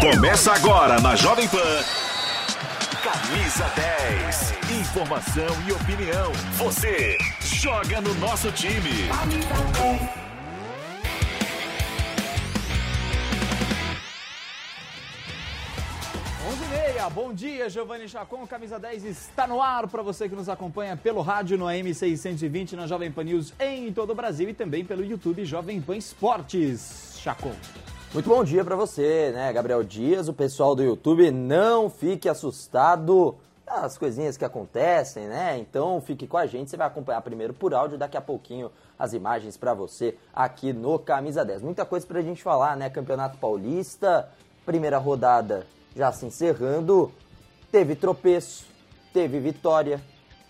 Começa agora na Jovem Pan. Camisa 10. Informação e opinião. Você joga no nosso time. Bom dia, Giovanni Chacon, camisa 10 está no ar para você que nos acompanha pelo rádio no AM 620 na Jovem Pan News em todo o Brasil e também pelo YouTube Jovem Pan Esportes. Chacon. Muito bom dia para você, né, Gabriel Dias, o pessoal do YouTube, não fique assustado as coisinhas que acontecem, né? Então fique com a gente, você vai acompanhar primeiro por áudio, daqui a pouquinho as imagens para você aqui no Camisa 10. Muita coisa pra gente falar, né? Campeonato Paulista, primeira rodada já se encerrando, teve tropeço, teve vitória,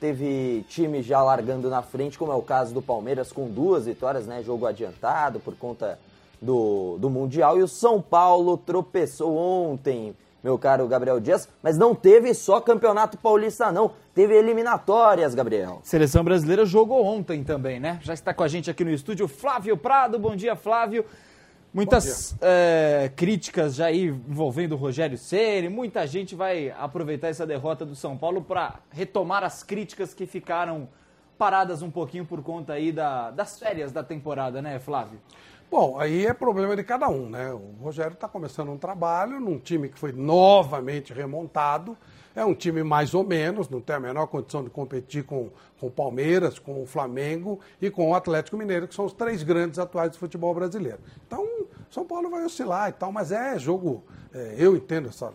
teve time já largando na frente, como é o caso do Palmeiras com duas vitórias, né? Jogo adiantado por conta do, do Mundial. E o São Paulo tropeçou ontem, meu caro Gabriel Dias, mas não teve só Campeonato Paulista, não. Teve eliminatórias, Gabriel. Seleção brasileira jogou ontem também, né? Já está com a gente aqui no estúdio Flávio Prado. Bom dia, Flávio. Muitas é, críticas já aí envolvendo o Rogério Ceni. Muita gente vai aproveitar essa derrota do São Paulo para retomar as críticas que ficaram paradas um pouquinho por conta aí da, das férias da temporada, né, Flávio? Bom, aí é problema de cada um, né? O Rogério está começando um trabalho num time que foi novamente remontado. É um time mais ou menos, não tem a menor condição de competir com, o Palmeiras, com o Flamengo e com o Atlético Mineiro, que são os três grandes atuais do futebol brasileiro. Então, São Paulo vai oscilar e tal, mas é jogo. É, eu entendo essa,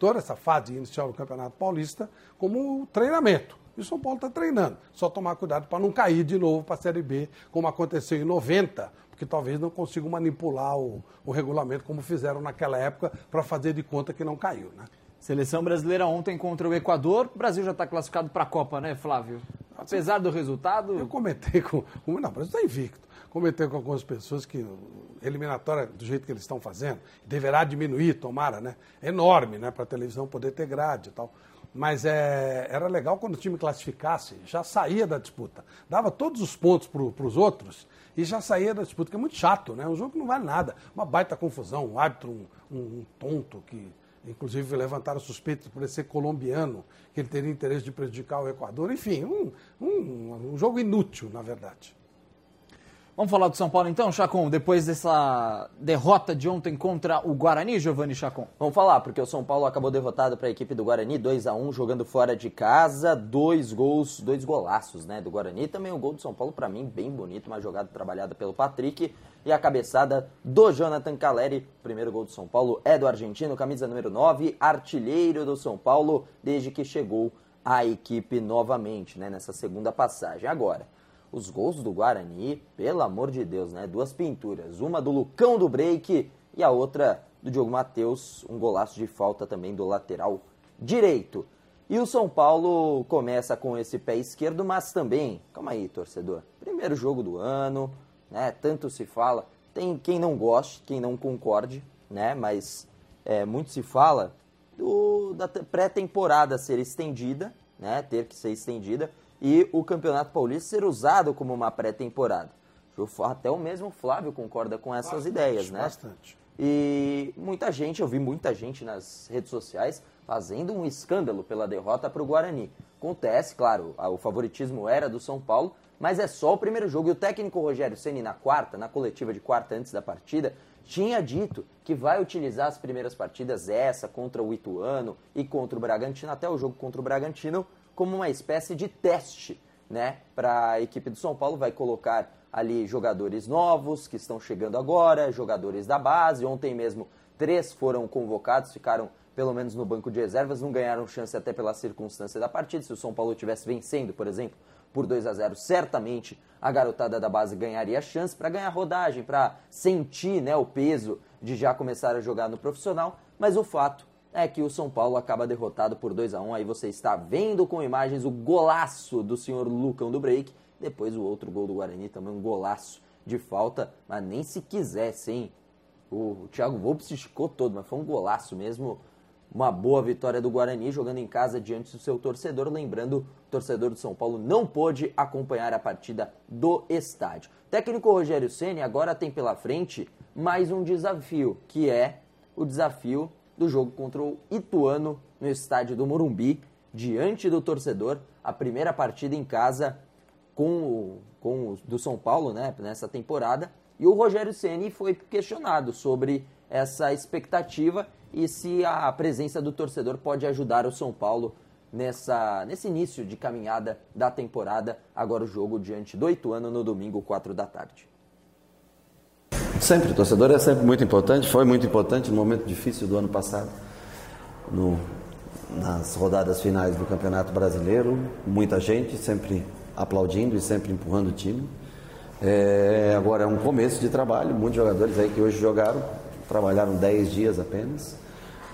toda essa fase inicial do Campeonato Paulista como treinamento. E o São Paulo está treinando. Só tomar cuidado para não cair de novo para a Série B, como aconteceu em 90, porque talvez não consigam manipular o, o regulamento como fizeram naquela época para fazer de conta que não caiu. Né? Seleção brasileira ontem contra o Equador. O Brasil já está classificado para a Copa, né, Flávio? Apesar do resultado. Eu comentei com. Não, o Brasil está invicto. Comentei com algumas pessoas que eliminatória do jeito que eles estão fazendo deverá diminuir, tomara, né? É enorme, né? Para a televisão poder ter grade e tal. Mas é, era legal quando o time classificasse, já saía da disputa. Dava todos os pontos para os outros e já saía da disputa, que é muito chato, né? Um jogo que não vale nada. Uma baita confusão, um árbitro, um, um, tonto que inclusive levantaram suspeitas por ele ser colombiano, que ele teria interesse de prejudicar o Equador. Enfim, um, um, um jogo inútil, na verdade. Vamos falar do São Paulo então, Chacon, depois dessa derrota de ontem contra o Guarani, Giovanni Chacon? Vamos falar, porque o São Paulo acabou derrotado para a equipe do Guarani, 2 a 1 jogando fora de casa, dois gols, dois golaços, né, do Guarani. Também o gol do São Paulo para mim bem bonito, uma jogada trabalhada pelo Patrick e a cabeçada do Jonathan Caleri. Primeiro gol do São Paulo é do argentino, camisa número 9, artilheiro do São Paulo desde que chegou à equipe novamente, né, nessa segunda passagem. Agora, os gols do Guarani, pelo amor de Deus, né? Duas pinturas, uma do Lucão do Break e a outra do Diogo Matheus, um golaço de falta também do lateral direito. E o São Paulo começa com esse pé esquerdo, mas também, calma aí, torcedor, primeiro jogo do ano, né? Tanto se fala, tem quem não goste, quem não concorde, né? Mas é, muito se fala do, da pré-temporada ser estendida, né? Ter que ser estendida e o Campeonato Paulista ser usado como uma pré-temporada. Até o mesmo Flávio concorda com essas bastante, ideias, né? Bastante. E muita gente, eu vi muita gente nas redes sociais fazendo um escândalo pela derrota para o Guarani. Acontece, claro, o favoritismo era do São Paulo, mas é só o primeiro jogo. E o técnico Rogério Ceni na quarta, na coletiva de quarta antes da partida, tinha dito que vai utilizar as primeiras partidas, essa contra o Ituano e contra o Bragantino, até o jogo contra o Bragantino, como uma espécie de teste né, para a equipe do São Paulo. Vai colocar ali jogadores novos que estão chegando agora, jogadores da base. Ontem mesmo, três foram convocados, ficaram pelo menos no banco de reservas, não ganharam chance até pela circunstância da partida. Se o São Paulo estivesse vencendo, por exemplo, por 2 a 0 certamente a garotada da base ganharia chance para ganhar rodagem, para sentir né, o peso de já começar a jogar no profissional, mas o fato é que o São Paulo acaba derrotado por 2 a 1 Aí você está vendo com imagens o golaço do senhor Lucão do Break. Depois o outro gol do Guarani, também um golaço de falta, mas nem se quisesse, hein? O Thiago Volpe se esticou todo, mas foi um golaço mesmo. Uma boa vitória do Guarani jogando em casa diante do seu torcedor. Lembrando, o torcedor do São Paulo não pôde acompanhar a partida do estádio. Técnico Rogério Ceni agora tem pela frente mais um desafio, que é o desafio do jogo contra o Ituano no estádio do Morumbi, diante do torcedor. A primeira partida em casa com o, com o, do São Paulo né, nessa temporada. E o Rogério Ceni foi questionado sobre essa expectativa e se a presença do torcedor pode ajudar o São Paulo nessa, nesse início de caminhada da temporada. Agora o jogo diante do Ituano no domingo, 4 da tarde. Sempre, o torcedor é sempre muito importante, foi muito importante no momento difícil do ano passado, no, nas rodadas finais do Campeonato Brasileiro, muita gente sempre aplaudindo e sempre empurrando o time. É, agora é um começo de trabalho, muitos jogadores aí que hoje jogaram, trabalharam 10 dias apenas.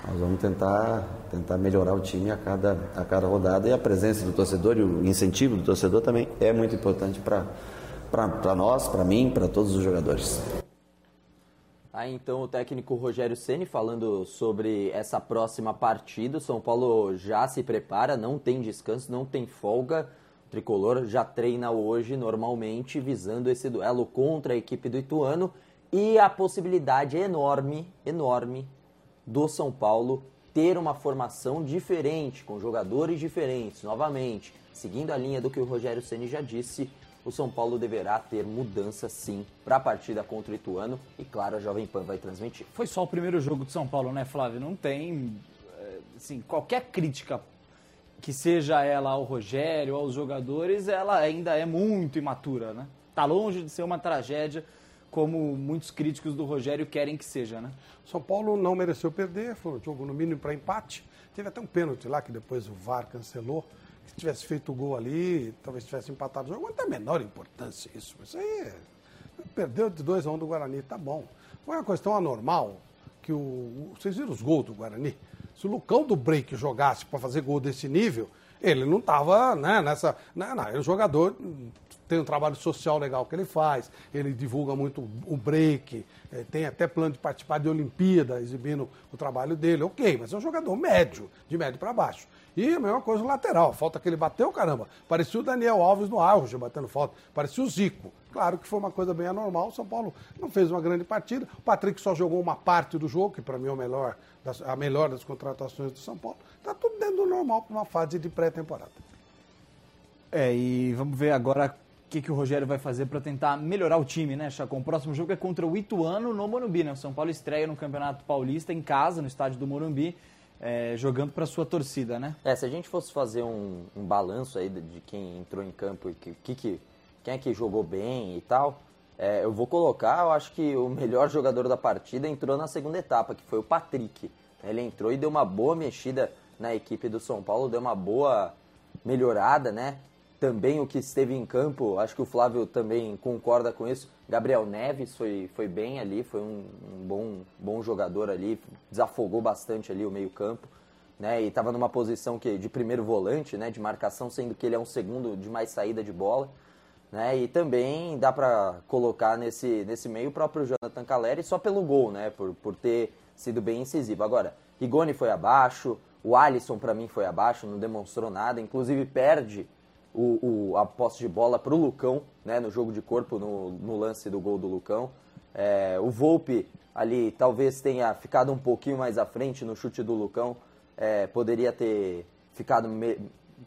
Nós vamos tentar, tentar melhorar o time a cada, a cada rodada e a presença do torcedor e o incentivo do torcedor também é muito importante para nós, para mim, para todos os jogadores. Aí então o técnico Rogério Ceni falando sobre essa próxima partida. O São Paulo já se prepara, não tem descanso, não tem folga. O tricolor já treina hoje normalmente visando esse duelo contra a equipe do Ituano e a possibilidade enorme, enorme do São Paulo ter uma formação diferente, com jogadores diferentes, novamente, seguindo a linha do que o Rogério Ceni já disse, o São Paulo deverá ter mudança sim para a partida contra o Ituano e claro, a Jovem Pan vai transmitir. Foi só o primeiro jogo de São Paulo, né, Flávio? Não tem eh, assim, qualquer crítica que seja ela ao Rogério, aos jogadores, ela ainda é muito imatura, né? Tá longe de ser uma tragédia como muitos críticos do Rogério querem que seja, né? São Paulo não mereceu perder, foi um jogo no mínimo para empate. Teve até um pênalti lá que depois o VAR cancelou se tivesse feito o gol ali, talvez tivesse empatado o jogo, não tem a menor importância isso. Isso aí perdeu de 2 a 1 um do Guarani, tá bom. Foi uma questão anormal que o. Vocês viram os gols do Guarani? Se o Lucão do Break jogasse para fazer gol desse nível, ele não estava né, nessa. Não, não, ele é um jogador, tem um trabalho social legal que ele faz, ele divulga muito o break, é, tem até plano de participar de Olimpíada, exibindo o trabalho dele, ok, mas é um jogador médio, de médio para baixo. E a mesma coisa no lateral, falta que ele bateu, caramba. Parecia o Daniel Alves no auge batendo falta, parecia o Zico. Claro que foi uma coisa bem anormal, o São Paulo não fez uma grande partida. O Patrick só jogou uma parte do jogo, que para mim é o melhor a melhor das contratações do São Paulo. Está tudo dentro do normal para uma fase de pré-temporada. É, e vamos ver agora que, que o Rogério vai fazer para tentar melhorar o time, né, Chacon? O próximo jogo é contra o Ituano no Morumbi, né? O São Paulo estreia no Campeonato Paulista em casa, no estádio do Morumbi é, jogando para sua torcida, né? É, se a gente fosse fazer um, um balanço aí de, de, quem entrou em campo e que, que, quem é que jogou bem e tal, é, eu vou colocar, eu acho que o melhor jogador da partida entrou na segunda etapa, que foi o Patrick. Ele entrou e deu uma boa mexida na equipe do São Paulo, deu uma boa melhorada, né? Também o que esteve em campo, acho que o Flávio também concorda com isso. Gabriel Neves foi, foi bem ali, foi um, um bom, bom jogador ali, desafogou bastante ali o meio-campo. Né, e estava numa posição que, de primeiro volante, né, de marcação, sendo que ele é um segundo de mais saída de bola. Né, e também dá para colocar nesse, nesse meio o próprio Jonathan Caleri só pelo gol, né, por, por ter sido bem incisivo. Agora, Rigoni foi abaixo, o Alisson para mim foi abaixo, não demonstrou nada, inclusive perde o, o, a posse de bola para o Lucão, né, no jogo de corpo, no, no lance do gol do Lucão. É, o Volpe ali talvez tenha ficado um pouquinho mais à frente no chute do Lucão, é, poderia ter ficado me,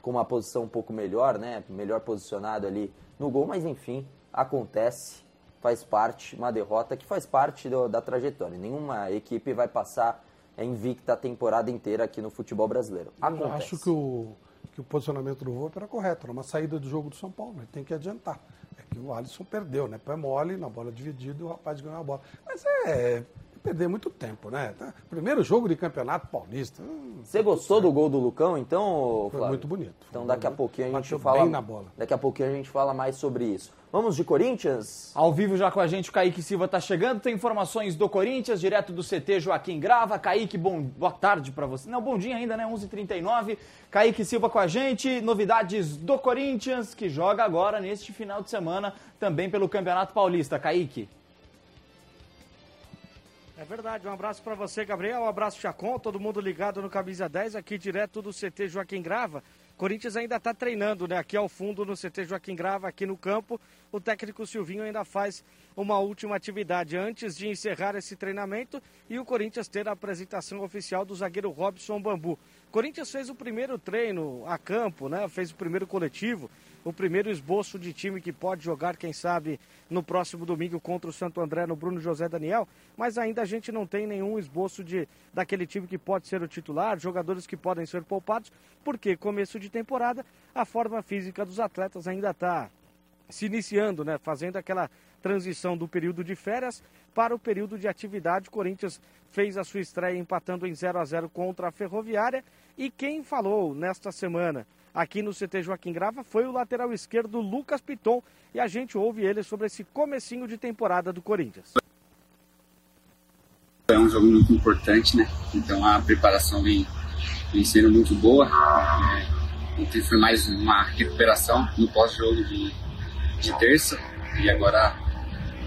com uma posição um pouco melhor, né, melhor posicionado ali no gol, mas enfim, acontece, faz parte, uma derrota que faz parte do, da trajetória. Nenhuma equipe vai passar invicta a temporada inteira aqui no futebol brasileiro. Acontece. Eu acho que o que o posicionamento do Volpe era correto, era uma saída do jogo do São Paulo, ele tem que adiantar. É que o Alisson perdeu, né? Pé mole, na bola dividida, o rapaz ganhou a bola. Mas é perder muito tempo, né? Tá? Primeiro jogo de campeonato paulista. hum, Você gostou do gol do Lucão, então, Foi Flávio? muito bonito. Então Foi daqui a pouquinho a gente bateu fala bem na bola. Daqui a pouquinho a gente fala mais sobre isso. Vamos de Corinthians? Ao vivo já com a gente, o Kaique Silva tá chegando. Tem informações do Corinthians, direto do CT Joaquim Grava. Kaique, bom, boa tarde pra você. Não, bom dia ainda, né? 11h39. Kaique Silva com a gente. Novidades do Corinthians, que joga agora neste final de semana também pelo Campeonato Paulista. Kaique. É verdade, um abraço para você, Gabriel, um abraço Chacon, todo mundo ligado no Camisa 10, aqui direto do CT Joaquim Grava. Corinthians ainda está treinando, né? Aqui ao fundo no CT Joaquim Grava, aqui no campo. O técnico Silvinho ainda faz uma última atividade antes de encerrar esse treinamento e o Corinthians ter a apresentação oficial do zagueiro Robson Bambu. Corinthians fez o primeiro treino a campo, né? Fez o primeiro coletivo, o primeiro esboço de time que pode jogar, quem sabe, no próximo domingo contra o Santo André no Bruno José Daniel, mas ainda a gente não tem nenhum esboço de daquele time que pode ser o titular, jogadores que podem ser poupados, porque começo de temporada a forma física dos atletas ainda está se iniciando, né? Fazendo aquela transição do período de férias para o período de atividade. O Corinthians fez a sua estreia empatando em 0 a 0 contra a Ferroviária. E quem falou nesta semana aqui no CT Joaquim Grava foi o lateral esquerdo Lucas Piton. E a gente ouve ele sobre esse comecinho de temporada do Corinthians. É um jogo muito importante, né? Então a preparação vem, vem sendo muito boa. É, ontem foi mais uma recuperação no pós-jogo de, de terça. E agora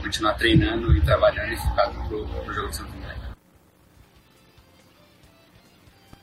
continuar treinando e trabalhando e focado pro, pro jogo de Santo André.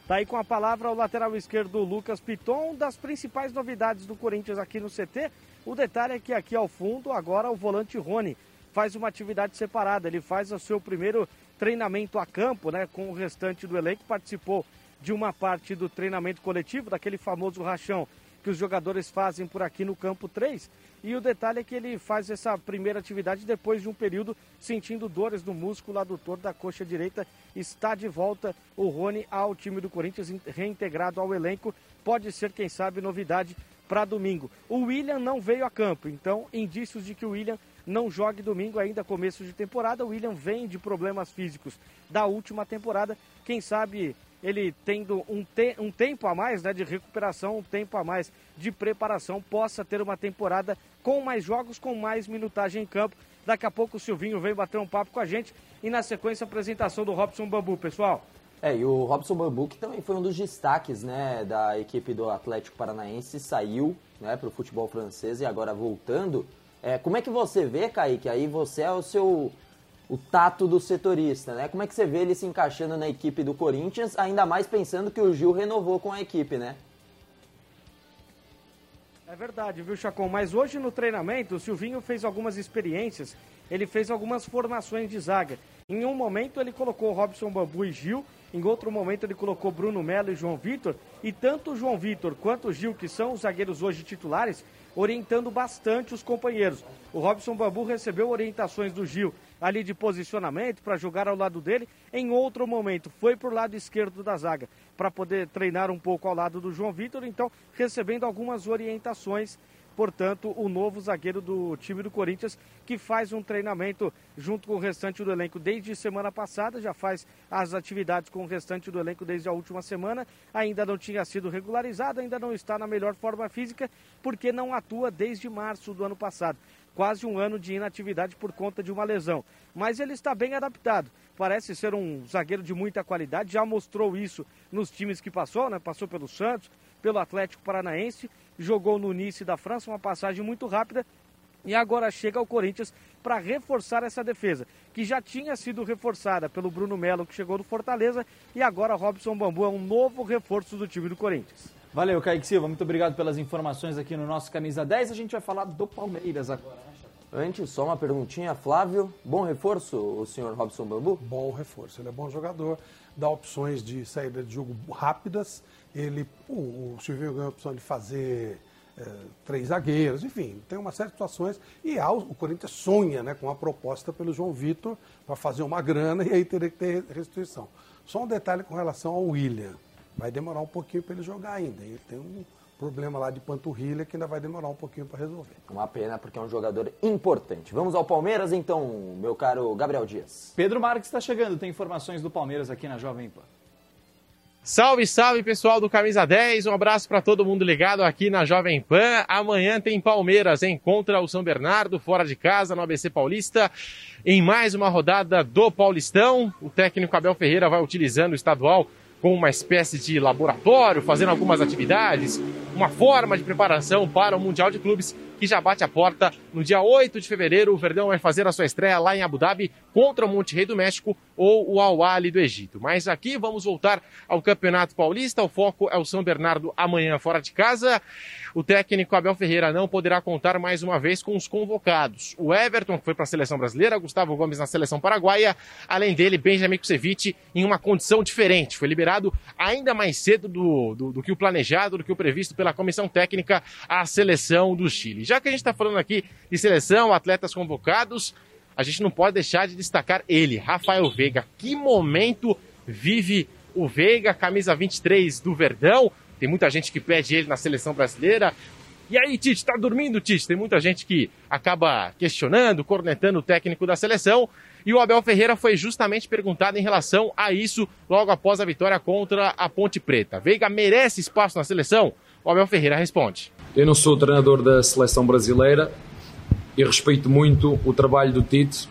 Tá aí com a palavra o lateral esquerdo Lucas Piton, das principais novidades do Corinthians aqui no CT. O detalhe é que aqui ao fundo, agora o volante Rony faz uma atividade separada. Ele faz o seu primeiro treinamento a campo, né, com o restante do elenco. Participou de uma parte do treinamento coletivo, daquele famoso rachão que os jogadores fazem por aqui no campo 3. E o detalhe é que ele faz essa primeira atividade depois de um período sentindo dores no músculo adutor da coxa direita. Está de volta o Rony ao time do Corinthians, reintegrado ao elenco. Pode ser, quem sabe, novidade para domingo. O William não veio a campo, então indícios de que o William não jogue domingo ainda começo de temporada. O William vem de problemas físicos da última temporada. Quem sabe ele tendo um, te um tempo a mais né, de recuperação, um tempo a mais de preparação, possa ter uma temporada com mais jogos, com mais minutagem em campo. Daqui a pouco o Silvinho vem bater um papo com a gente e na sequência a apresentação do Robson Bambu, pessoal. É, e o Robson Bambu, que também foi um dos destaques né, da equipe do Atlético Paranaense, saiu né, para o futebol francês e agora voltando. É, como é que você vê, Kaique? Aí você é o seu o tato do setorista, né? Como é que você vê ele se encaixando na equipe do Corinthians, ainda mais pensando que o Gil renovou com a equipe, né? É verdade, viu, Chacon? Mas hoje no treinamento, o Silvinho fez algumas experiências, ele fez algumas formações de zaga. Em um momento ele colocou Robson Bambu e Gil, em outro momento ele colocou Bruno Melo e João Vitor, e tanto o João Vitor quanto o Gil, que são os zagueiros hoje titulares, orientando bastante os companheiros. O Robson Bambu recebeu orientações do Gil ali de posicionamento para jogar ao lado dele. Em outro momento, foi para o lado esquerdo da zaga para poder treinar um pouco ao lado do João Vitor. Então, recebendo algumas orientações. Portanto, o novo zagueiro do time do Corinthians, que faz um treinamento junto com o restante do elenco desde semana passada, já faz as atividades com o restante do elenco desde a última semana, ainda não tinha sido regularizado, ainda não está na melhor forma física, porque não atua desde março do ano passado quase um ano de inatividade por conta de uma lesão. Mas ele está bem adaptado. Parece ser um zagueiro de muita qualidade, já mostrou isso nos times que passou, né? Passou pelo Santos, pelo Atlético Paranaense, jogou no Nice da França, uma passagem muito rápida. E agora chega ao Corinthians para reforçar essa defesa, que já tinha sido reforçada pelo Bruno Melo, que chegou do Fortaleza, e agora Robson Bambu é um novo reforço do time do Corinthians. Valeu, Kaique Silva. Muito obrigado pelas informações aqui no nosso Camisa 10. A gente vai falar do Palmeiras agora, né, Antes, só uma perguntinha. Flávio, bom reforço o senhor Robson Bambu? Bom reforço. Ele é bom jogador, dá opções de saída de jogo rápidas. Ele, o, o Silvinho ganhou a opção de fazer é, três zagueiros, enfim, tem uma série de situações. E há, o Corinthians sonha né, com a proposta pelo João Vitor para fazer uma grana e aí teria que ter restituição. Só um detalhe com relação ao William. Vai demorar um pouquinho para ele jogar ainda. Ele tem um problema lá de panturrilha que ainda vai demorar um pouquinho para resolver. Uma pena porque é um jogador importante. Vamos ao Palmeiras então, meu caro Gabriel Dias. Pedro Marques está chegando, tem informações do Palmeiras aqui na Jovem Pan. Salve, salve pessoal do Camisa 10, um abraço para todo mundo ligado aqui na Jovem Pan. Amanhã tem Palmeiras em contra o São Bernardo, fora de casa, no ABC Paulista, em mais uma rodada do Paulistão. O técnico Abel Ferreira vai utilizando o estadual como uma espécie de laboratório, fazendo algumas atividades, uma forma de preparação para o Mundial de Clubes que já bate a porta no dia 8 de fevereiro. O Verdão vai fazer a sua estreia lá em Abu Dhabi contra o Monte Rei do México ou o Al do Egito. Mas aqui vamos voltar ao Campeonato Paulista. O foco é o São Bernardo amanhã fora de casa. O técnico Abel Ferreira não poderá contar mais uma vez com os convocados. O Everton, que foi para a seleção brasileira, Gustavo Gomes na seleção paraguaia, além dele, Benjamin Kusevich em uma condição diferente. Foi liberado ainda mais cedo do, do, do que o planejado, do que o previsto pela comissão técnica, a seleção do Chile. Já que a gente está falando aqui de seleção, atletas convocados, a gente não pode deixar de destacar ele, Rafael Veiga. Que momento vive o Veiga, camisa 23 do Verdão. Tem muita gente que pede ele na seleção brasileira. E aí, Tite, tá dormindo, Tite? Tem muita gente que acaba questionando, cornetando o técnico da seleção. E o Abel Ferreira foi justamente perguntado em relação a isso logo após a vitória contra a Ponte Preta. Veiga merece espaço na seleção? O Abel Ferreira responde. Eu não sou treinador da seleção brasileira e respeito muito o trabalho do Tite.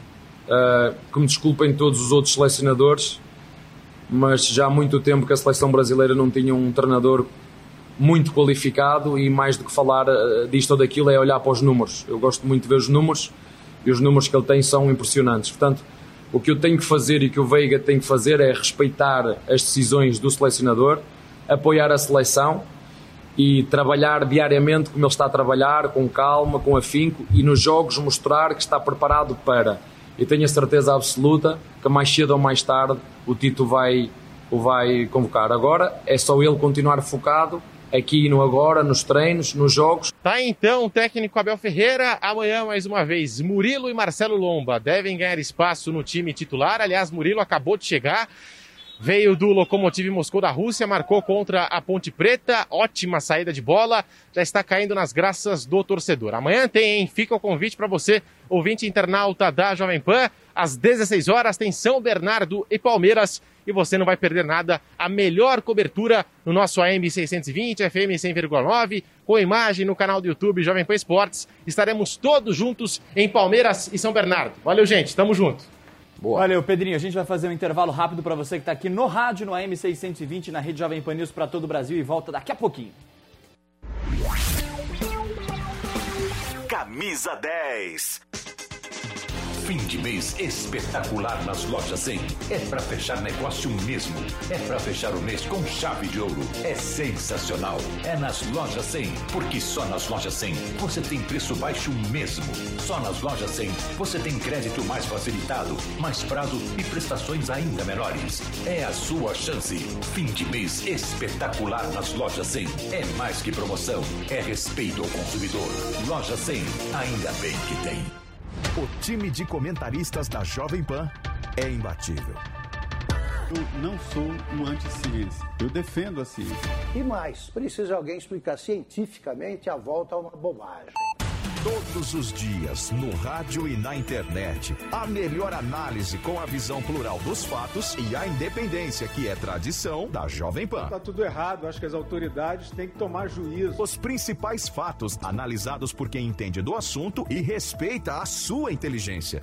Uh, que me desculpem todos os outros selecionadores, mas já há muito tempo que a seleção brasileira não tinha um treinador muito qualificado e mais do que falar uh, disto ou daquilo é olhar para os números. Eu gosto muito de ver os números e os números que ele tem são impressionantes. Portanto, o que eu tenho que fazer e que o Veiga tem que fazer é respeitar as decisões do selecionador, apoiar a seleção e trabalhar diariamente como ele está a trabalhar, com calma, com afinco e nos jogos mostrar que está preparado para. Eu tenho a certeza absoluta que mais cedo ou mais tarde o Tito vai, o vai convocar. Agora é só ele continuar focado aqui no agora, nos treinos, nos jogos. Tá então técnico Abel Ferreira. Amanhã, mais uma vez, Murilo e Marcelo Lomba devem ganhar espaço no time titular. Aliás, Murilo acabou de chegar. Veio do Lokomotiv Moscou da Rússia, marcou contra a Ponte Preta, ótima saída de bola, já está caindo nas graças do torcedor. Amanhã tem, hein? Fica o convite para você, ouvinte internauta da Jovem Pan, às 16 horas tem São Bernardo e Palmeiras e você não vai perder nada. A melhor cobertura no nosso AM 620, FM 100,9, com imagem no canal do YouTube Jovem Pan Esportes. Estaremos todos juntos em Palmeiras e São Bernardo. Valeu, gente, tamo junto. Boa. Valeu, Pedrinho. A gente vai fazer um intervalo rápido para você que está aqui no rádio, no AM620, na rede Jovem Pan News para todo o Brasil e volta daqui a pouquinho. Camisa 10 fim de mês espetacular nas lojas 100. É para fechar negócio mesmo. É para fechar o mês com chave de ouro. É sensacional. É nas lojas 100, porque só nas lojas 100 você tem preço baixo mesmo. Só nas lojas 100 você tem crédito mais facilitado, mais prazo e prestações ainda menores. É a sua chance. Fim de mês espetacular nas lojas 100. É mais que promoção, é respeito ao consumidor. Loja 100, ainda bem que tem. O time de comentaristas da Jovem Pan é imbatível. Eu não sou um anti-ciência, eu defendo a ciência. E mais, precisa alguém explicar cientificamente a volta a uma bobagem. Todos os dias, no rádio e na internet. A melhor análise com a visão plural dos fatos e a independência, que é tradição da Jovem Pan. Tá tudo errado, acho que as autoridades têm que tomar juízo. Os principais fatos analisados por quem entende do assunto e respeita a sua inteligência.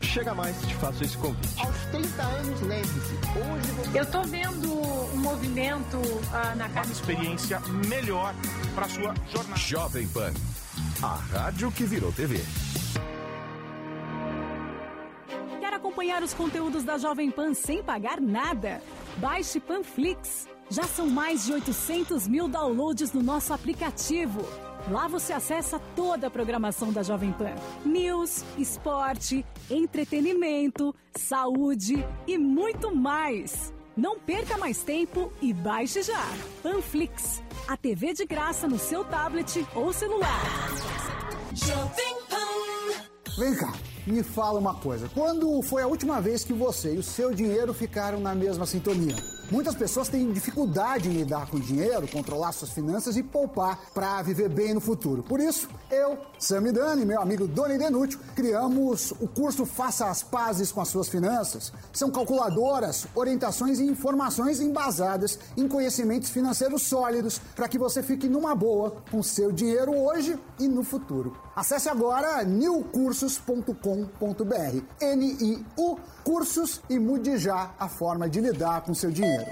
Chega mais, te faço esse convite. Aos 30 anos, lembre-se, hoje você... Eu tô vendo um movimento ah, na casa. Uma experiência melhor para sua jornada. Jovem Pan a rádio que virou TV. Quer acompanhar os conteúdos da Jovem Pan sem pagar nada? Baixe Panflix. Já são mais de 800 mil downloads no nosso aplicativo. Lá você acessa toda a programação da Jovem Pan: news, esporte, entretenimento, saúde e muito mais. Não perca mais tempo e baixe já. Panflix, a TV de graça no seu tablet ou celular. Vem cá, me fala uma coisa. Quando foi a última vez que você e o seu dinheiro ficaram na mesma sintonia? Muitas pessoas têm dificuldade em lidar com o dinheiro, controlar suas finanças e poupar para viver bem no futuro. Por isso, eu, Sami Dani meu amigo Doni Denútil criamos o curso Faça as Pazes com as Suas Finanças. São calculadoras, orientações e informações embasadas em conhecimentos financeiros sólidos para que você fique numa boa com seu dinheiro hoje e no futuro. Acesse agora newcursos.com.br. N-I-U Cursos e mude já a forma de lidar com seu dinheiro.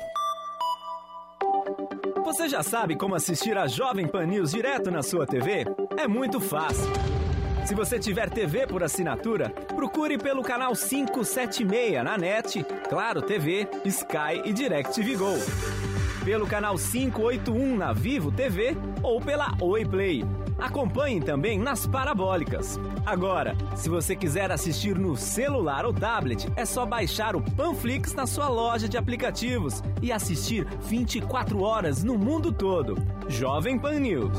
Você já sabe como assistir a Jovem Pan News direto na sua TV? É muito fácil. Se você tiver TV por assinatura, procure pelo canal 576 na NET, Claro TV, Sky e DirecTV Go. Pelo canal 581 na Vivo TV ou pela Oi Play. Acompanhe também nas parabólicas. Agora, se você quiser assistir no celular ou tablet, é só baixar o Panflix na sua loja de aplicativos e assistir 24 horas no mundo todo. Jovem Pan News.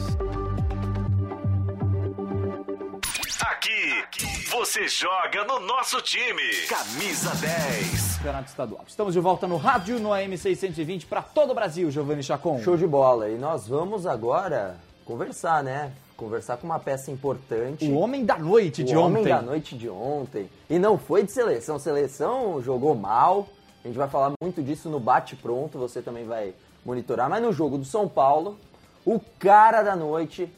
Aqui, você joga no nosso time. Camisa 10. Campeonato Estadual. Estamos de volta no rádio, no AM 620 para todo o Brasil, Giovanni Chacon. Show de bola. E nós vamos agora conversar, né? Conversar com uma peça importante. O homem da noite de o ontem. homem da noite de ontem. E não foi de seleção. Seleção jogou mal. A gente vai falar muito disso no bate-pronto. Você também vai monitorar. Mas no jogo do São Paulo, o cara da noite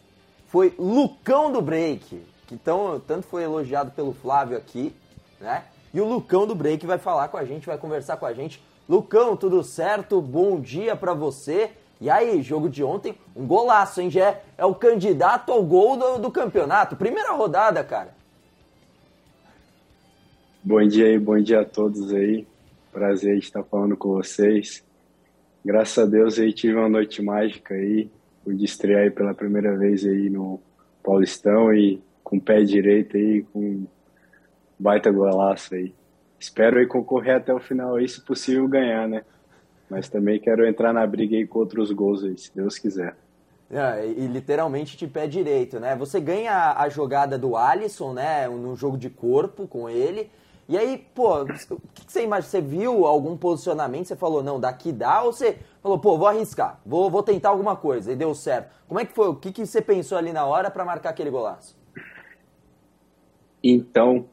foi Lucão do Break. Que tão, tanto foi elogiado pelo Flávio aqui, né? E o Lucão do Break vai falar com a gente, vai conversar com a gente. Lucão, tudo certo? Bom dia pra você. E aí, jogo de ontem, um golaço, hein? Já é, é o candidato ao gol do, do campeonato. Primeira rodada, cara. Bom dia aí, bom dia a todos aí. Prazer estar falando com vocês. Graças a Deus aí tive uma noite mágica aí. Pude estrear aí pela primeira vez aí no Paulistão e com o pé direito aí, com baita golaço aí. Espero aí concorrer até o final aí, se possível ganhar, né? Mas também quero entrar na briga aí com outros gols aí, se Deus quiser. É, e literalmente de pé direito, né? Você ganha a jogada do Alisson, né? No jogo de corpo com ele. E aí, pô, o que você imagina? Você viu algum posicionamento? Você falou, não, daqui dá? Ou você falou, pô, vou arriscar, vou, vou tentar alguma coisa e deu certo? Como é que foi? O que, que você pensou ali na hora para marcar aquele golaço? Então,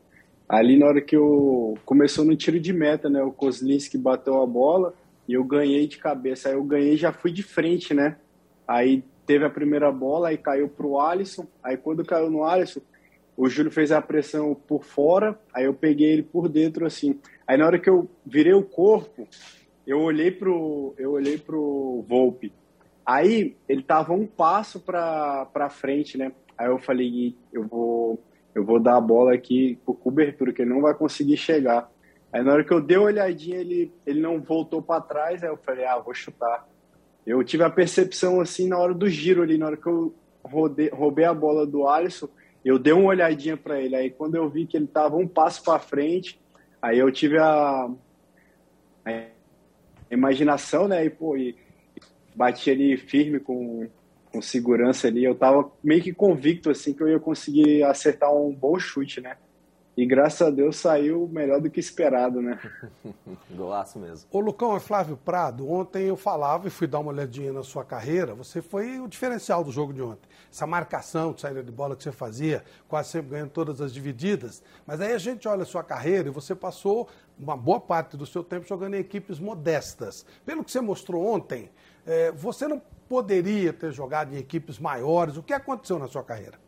ali na hora que eu começou no tiro de meta, né? O Kozlinski bateu a bola e eu ganhei de cabeça. Aí eu ganhei já fui de frente, né? Aí teve a primeira bola, aí caiu pro Alisson. Aí quando caiu no Alisson, o Júlio fez a pressão por fora, aí eu peguei ele por dentro assim. Aí na hora que eu virei o corpo, eu olhei pro eu olhei pro Volpe. Aí ele tava um passo para para frente, né? Aí eu falei, eu vou eu vou dar a bola aqui por cobertura, que ele não vai conseguir chegar. Aí na hora que eu dei uma olhadinha, ele, ele não voltou para trás, aí eu falei, ah, vou chutar. Eu tive a percepção assim na hora do giro ali, na hora que eu rodei, roubei a bola do Alisson, eu dei uma olhadinha para ele. Aí quando eu vi que ele tava um passo para frente, aí eu tive a, a imaginação, né? E, pô, e bati ali firme com, com segurança ali. Eu tava meio que convicto assim que eu ia conseguir acertar um bom chute, né? E graças a Deus saiu melhor do que esperado, né? Golaço mesmo. Ô Lucão, é Flávio Prado. Ontem eu falava e fui dar uma olhadinha na sua carreira. Você foi o diferencial do jogo de ontem. Essa marcação de saída de bola que você fazia, quase sempre ganhando todas as divididas. Mas aí a gente olha a sua carreira e você passou uma boa parte do seu tempo jogando em equipes modestas. Pelo que você mostrou ontem, eh, você não poderia ter jogado em equipes maiores. O que aconteceu na sua carreira?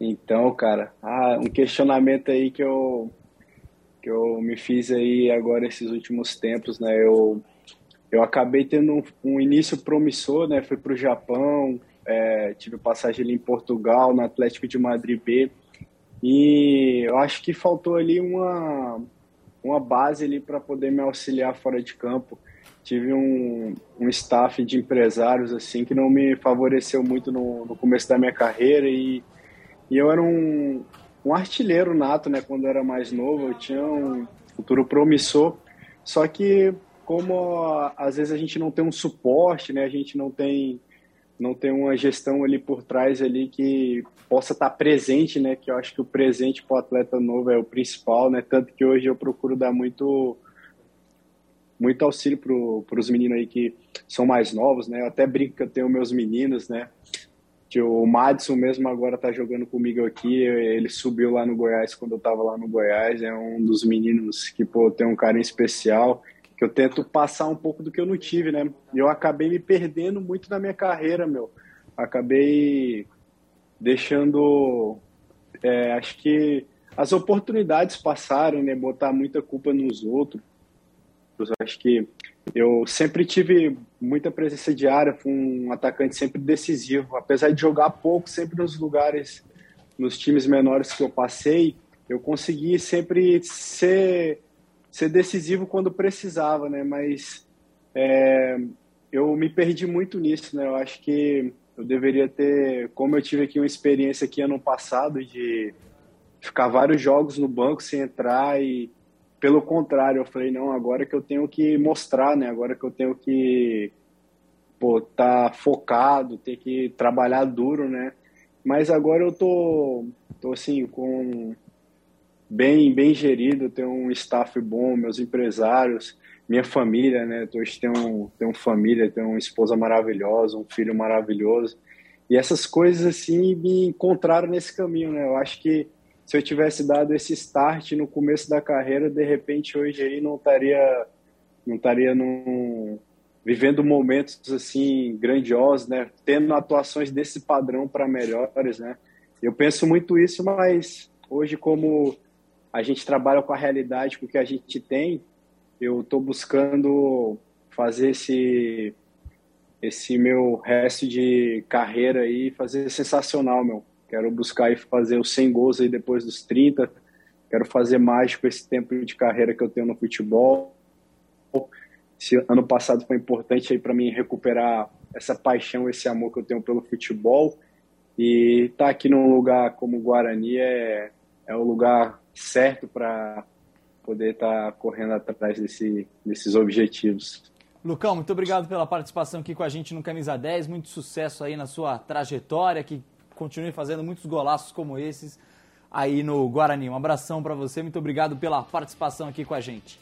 Então, cara, ah, um questionamento aí que eu que eu me fiz aí agora esses últimos tempos, né? Eu eu acabei tendo um, um início promissor, né? Fui para o Japão, é, tive passagem ali em Portugal, no Atlético de Madrid B, e eu acho que faltou ali uma uma base ali para poder me auxiliar fora de campo. Tive um, um staff de empresários assim que não me favoreceu muito no, no começo da minha carreira e e eu era um, um artilheiro nato, né? Quando eu era mais novo, eu tinha um futuro promissor. Só que como às vezes a gente não tem um suporte, né? A gente não tem não tem uma gestão ali por trás ali que possa estar presente, né? Que eu acho que o presente para o atleta novo é o principal, né? Tanto que hoje eu procuro dar muito muito auxílio para os meninos aí que são mais novos, né? Eu até brinco que eu tenho meus meninos, né? Que o Madison mesmo agora tá jogando comigo aqui, ele subiu lá no Goiás quando eu tava lá no Goiás, é um dos meninos que, pô, tem um carinho especial, que eu tento passar um pouco do que eu não tive, né? Eu acabei me perdendo muito na minha carreira, meu. Acabei deixando, é, acho que as oportunidades passaram, né? Botar muita culpa nos outros. Acho que eu sempre tive muita presença de área, fui um atacante sempre decisivo. Apesar de jogar pouco, sempre nos lugares, nos times menores que eu passei, eu consegui sempre ser, ser decisivo quando precisava, né? Mas é, eu me perdi muito nisso, né? Eu acho que eu deveria ter, como eu tive aqui uma experiência aqui ano passado de ficar vários jogos no banco sem entrar e pelo contrário, eu falei, não, agora que eu tenho que mostrar, né? Agora que eu tenho que pô, tá focado, ter que trabalhar duro, né? Mas agora eu tô, tô assim, com bem, bem gerido, tenho um staff bom, meus empresários, minha família, né? Hoje tenho, tenho família, tenho uma esposa maravilhosa, um filho maravilhoso. E essas coisas, assim, me encontraram nesse caminho, né? Eu acho que se eu tivesse dado esse start no começo da carreira, de repente hoje aí não estaria não estaria num, vivendo momentos assim grandiosos, né? Tendo atuações desse padrão para melhores, né? Eu penso muito isso, mas hoje como a gente trabalha com a realidade, com o que a gente tem, eu estou buscando fazer esse esse meu resto de carreira aí fazer sensacional, meu. Quero buscar e fazer os 100 gols aí depois dos 30. Quero fazer mais com esse tempo de carreira que eu tenho no futebol. Esse ano passado foi importante aí para mim recuperar essa paixão, esse amor que eu tenho pelo futebol. E estar tá aqui num lugar como o Guarani é, é o lugar certo para poder estar tá correndo atrás desse, desses objetivos. Lucão, muito obrigado pela participação aqui com a gente no Camisa 10. Muito sucesso aí na sua trajetória, que continue fazendo muitos golaços como esses aí no Guarani. Um abração para você, muito obrigado pela participação aqui com a gente.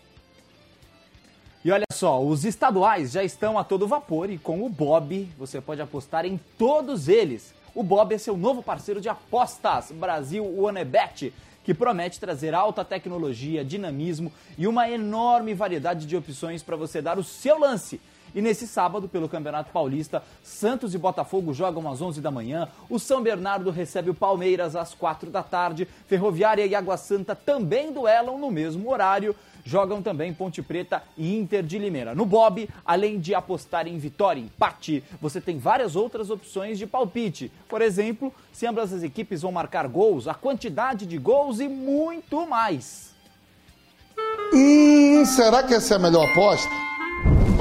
E olha só, os estaduais já estão a todo vapor e com o Bob você pode apostar em todos eles. O Bob é seu novo parceiro de apostas, Brasil Onebet, que promete trazer alta tecnologia, dinamismo e uma enorme variedade de opções para você dar o seu lance e nesse sábado, pelo Campeonato Paulista, Santos e Botafogo jogam às 11 da manhã, o São Bernardo recebe o Palmeiras às 4 da tarde, Ferroviária e Água Santa também duelam no mesmo horário. Jogam também Ponte Preta e Inter de Limeira. No Bob, além de apostar em vitória e empate, você tem várias outras opções de palpite. Por exemplo, se ambas as equipes vão marcar gols, a quantidade de gols e muito mais. Hum, será que essa é a melhor aposta?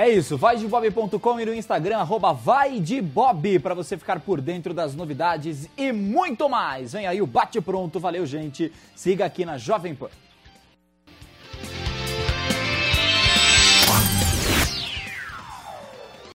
É isso, vai de bob.com e no Instagram, arroba bob, para você ficar por dentro das novidades e muito mais. Vem aí o Bate Pronto, valeu gente, siga aqui na Jovem Pan.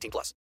18 plus.